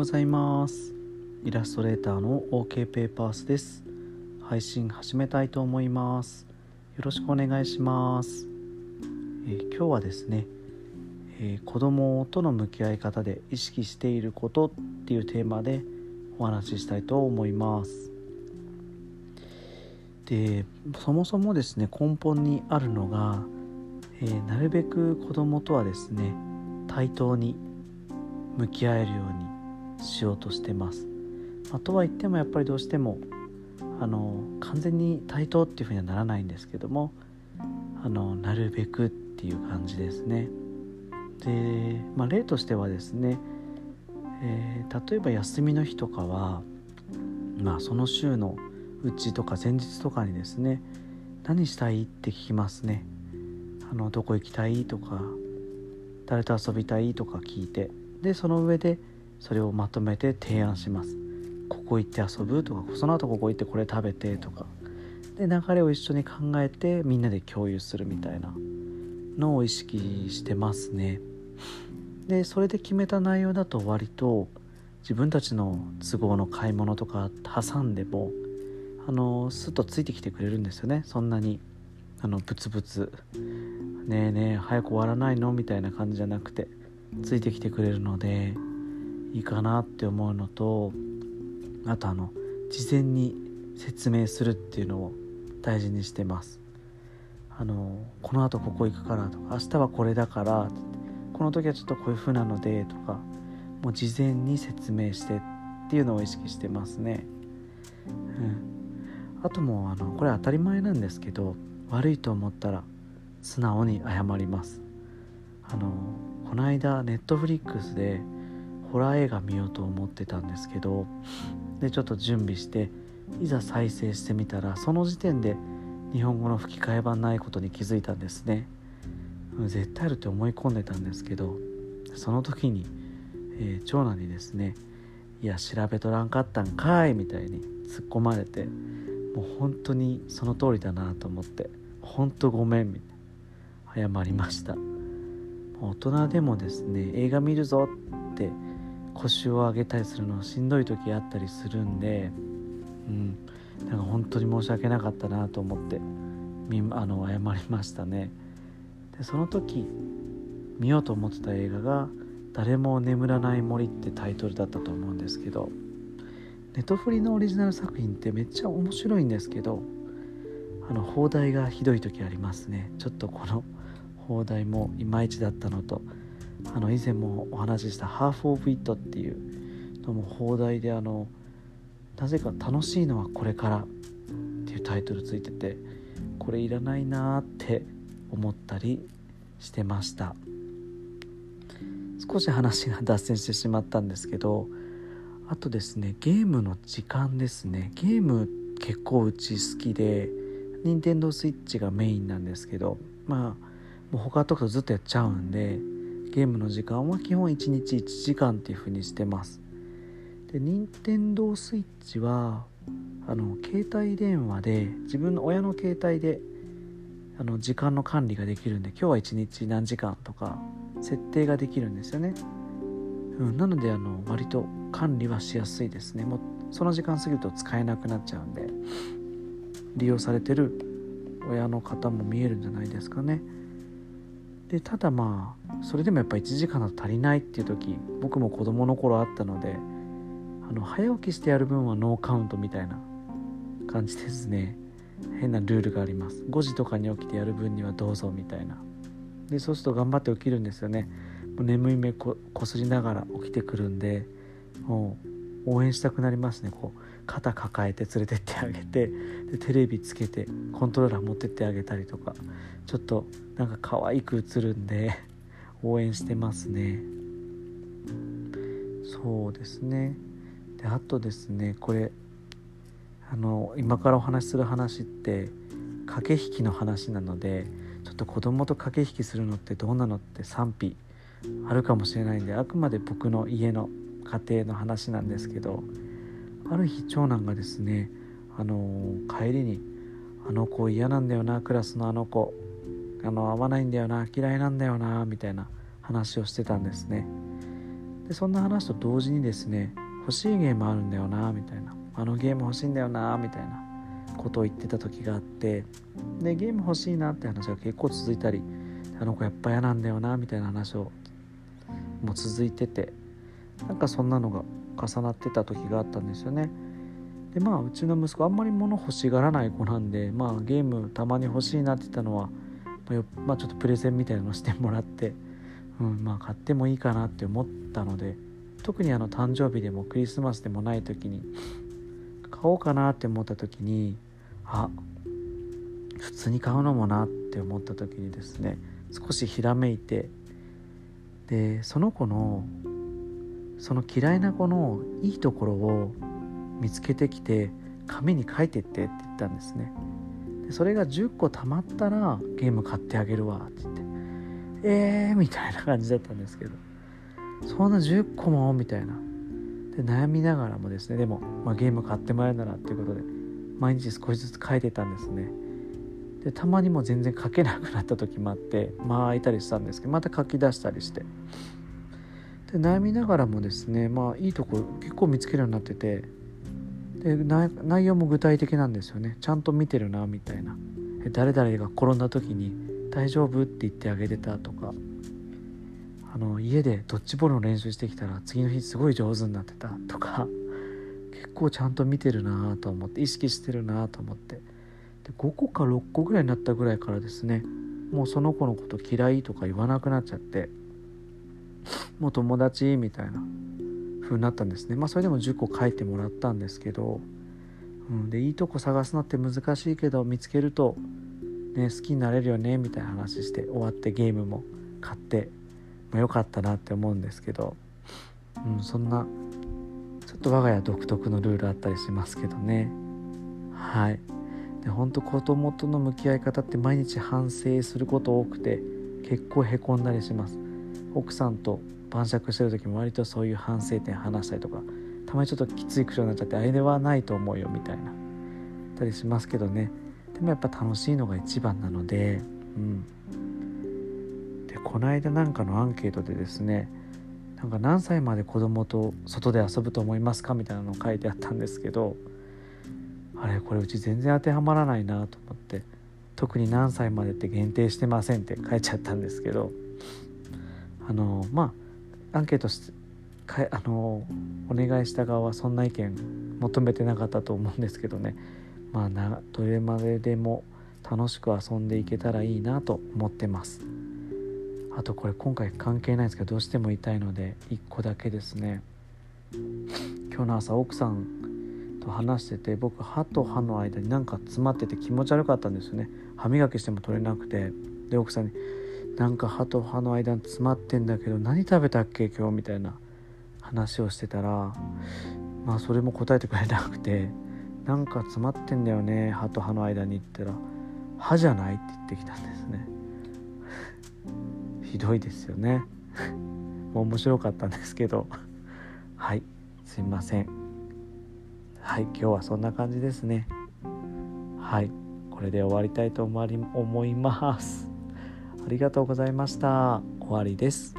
ございます。イラストレーターの OK ペーパースです。配信始めたいと思います。よろしくお願いします、えー、今日はですね、えー、子供との向き合い方で意識していることっていうテーマでお話ししたいと思います。でそもそもですね根本にあるのが、えー、なるべく子供とはですね対等に向き合えるようにしようとしてます。まあ、とは言ってもやっぱりどうしてもあの完全に対等っていうふうにはならないんですけどもあのなるべくっていう感じですね。で、まあ、例としてはですね、えー、例えば休みの日とかは、まあ、その週のうちとか前日とかにですね何したいって聞きますね。あのどこ行きたいとか誰と遊びたいとか聞いてでその上でそれをまとめて提案します。ここ行って遊ぶとかその後ここ行ってこれ食べてとか。で流れを一緒に考えてみんなで共有するみたいなのを意識してますね。でそれで決めた内容だと割と自分たちの都合の買い物とか挟んでもあのスッとついてきてくれるんですよね。そんなにあのブツブツ。ねえねえ早く終わらないの？みたいな感じじゃなくてついてきてくれるので。いいかなって思うのとあとあの事前に説明するっていうのを大事にしてます。あのこのあとここ行くからとか明日はこれだからこの時はちょっとこういう風なのでとかもう事前に説明してっていうのを意識してますね。うん。あともうあのこれ当たり前なんですけど悪いと思ったら素直に謝ります。あのこの間ネットフリックスでホラー映画見ようと思ってたんですけどでちょっと準備していざ再生してみたらその時点で日本語の吹き替え版ないことに気づいたんですね。絶対あるって思い込んでたんですけどその時に、えー、長男にですね「いや調べとらんかったんかい」みたいに突っ込まれてもう本当にその通りだなと思って「本当ごめん」みたいな謝りました。大人でもですね映画見るぞって腰を上げたりするのしんどい時あったりするんでうん。なんか本当に申し訳なかったなと思ってあの謝りましたね。でその時見ようと思ってた映画が「誰も眠らない森」ってタイトルだったと思うんですけどネトフリのオリジナル作品ってめっちゃ面白いんですけどあの放題がひどい時ありますね。ちょっとこの放題もいまいちだったのとあの以前もお話しした「ハーフ・オブ・イット」っていうのも放題であのなぜか「楽しいのはこれから」っていうタイトルついててこれいらないなーって思ったりしてました。少し話が脱線してしまったんですけどあとですねゲームの時間ですね。ゲーム結構うち好きで任天堂スイッチがメインなんですけどまあもう他とかずっとやっちゃうんでゲームの時間は基本1日1時間っていう風にしてます。で任天堂スイッチはあの携帯電話で自分の親の携帯であの時間の管理ができるんで今日は1日何時間とか設定ができるんですよね、うん、なのであの割と管理はしやすいですね。もうその時間過ぎると使えなくなっちゃうんで利用されてる親の方も見えるんじゃないですかね。でただまあそれでもやっぱ1時間だと足りないっていう時僕も子供の頃あったのであの早起きしてやる分はノーカウントみたいな感じですね。変なルールがあります。5時とかに起きてやる分にはどうぞみたいな。でそうすると頑張って起きるんですよね。もう眠い目こすりながら起きてくるんでもう応援したくなりますねこう。肩抱えて連れてってあげてでテレビつけてコントローラー持ってってあげたりとかちょっとなんか可愛く映るんで応援してますね。そうですね。であとですねこれあの今からお話しする話って駆け引きの話なのでちょっと子供と駆け引きするのってどうなのって賛否あるかもしれないんであくまで僕の家の家庭の話なんですけどある日長男がですねあの帰りに「あの子嫌なんだよなクラスのあの子。あの合わないんだよな嫌いなんだよな」みたいな話をしてたんですね。でそんな話と同時にですね欲しいゲームあるんだよなみたいな。あのゲーム欲しいんだよなみたいなことを言ってた時があってでゲーム欲しいなって話が結構続いたりあの子やっぱ嫌なんだよなみたいな話をもう続いててなんかそんなのが重なってた時があったんですよね。でまあうちの息子あんまり物欲しがらない子なんでまあゲームたまに欲しいなって言ったのはまあ、ちょっとプレゼンみたいなのしてもらって、うんまあ、買ってもいいかなって思ったので特にあの誕生日でもクリスマスでもない時に買おうかなって思った時にあ普通に買うのもなって思った時にですね少しひらめいてでその子のその嫌いな子のいいところを見つけてきて紙に書いてってって言ったんですね。でそれが10個貯まったらゲーム買ってあげるわって言って。えーみたいな感じだったんですけど。そんな10個もみたいな。で悩みながらもですね。でも、まあ、ゲーム買ってもらえるならっていうことで毎日少しずつ書いてたんですね。でたまにも全然書けなくなった時もあってまあ空いたりしたんですけどまた書き出したりして。で悩みながらもですねまあいいとこ結構見つけるようになっててで内容も具体的なんですよね。ちゃんと見てるなみたいな。誰々が転んだ時に「大丈夫?」って言ってあげてたとか。あの家でドッジボールの練習してきたら次の日すごい上手になってたとか。結構ちゃんと見てるなと思って意識してるなと思って。で5個か6個ぐらいになったぐらいからですねもうその子のこと嫌いとか言わなくなっちゃって。もう友達みたいな風になったんですね。まあそれでも10個書いてもらったんですけど、うん、でいいとこ探すのって難しいけど見つけると、ね、好きになれるよねみたいな話して終わってゲームも買って、まあ、よかったなって思うんですけど、うん、そんなちょっと我が家独特のルールあったりしますけどね。はい。で本当子供との向き合い方って毎日反省すること多くて結構へこんだりします。奥さんと晩酌してる時も割とそういう反省点話したりとかたまにちょっときつい口調になっちゃってあれはないと思うよみたいなたりしますけどね。でもやっぱ楽しいのが一番なのでうん。でこの間なんかのアンケートでですねなんか何歳まで子供と外で遊ぶと思いますかみたいなのを書いてあったんですけどあれこれうち全然当てはまらないなと思って特に何歳までって限定してませんって書いちゃったんですけどあのまあアンケートしかあのお願いした側はそんな意見求めてなかったと思うんですけどね。まあなどれまででも楽しく遊んでいけたらいいなと思ってます。あとこれ今回関係ないんですけどどうしても言いたいので1個だけですね。今日の朝奥さんと話してて僕歯と歯の間になんか詰まってて気持ち悪かったんですよね。歯磨きしても取れなくて。で奥さんになんか歯と歯の間詰まってんだけど何食べたっけ今日みたいな話をしてたらまあそれも答えてくれなくてなんか詰まってんだよね歯と歯の間に言ったら歯じゃないって言ってきたんですね。ひどいですよね。面白かったんですけど。はいすいません。はい今日はそんな感じですね。はいこれで終わりたいと思います。りがとうございました。終わりです。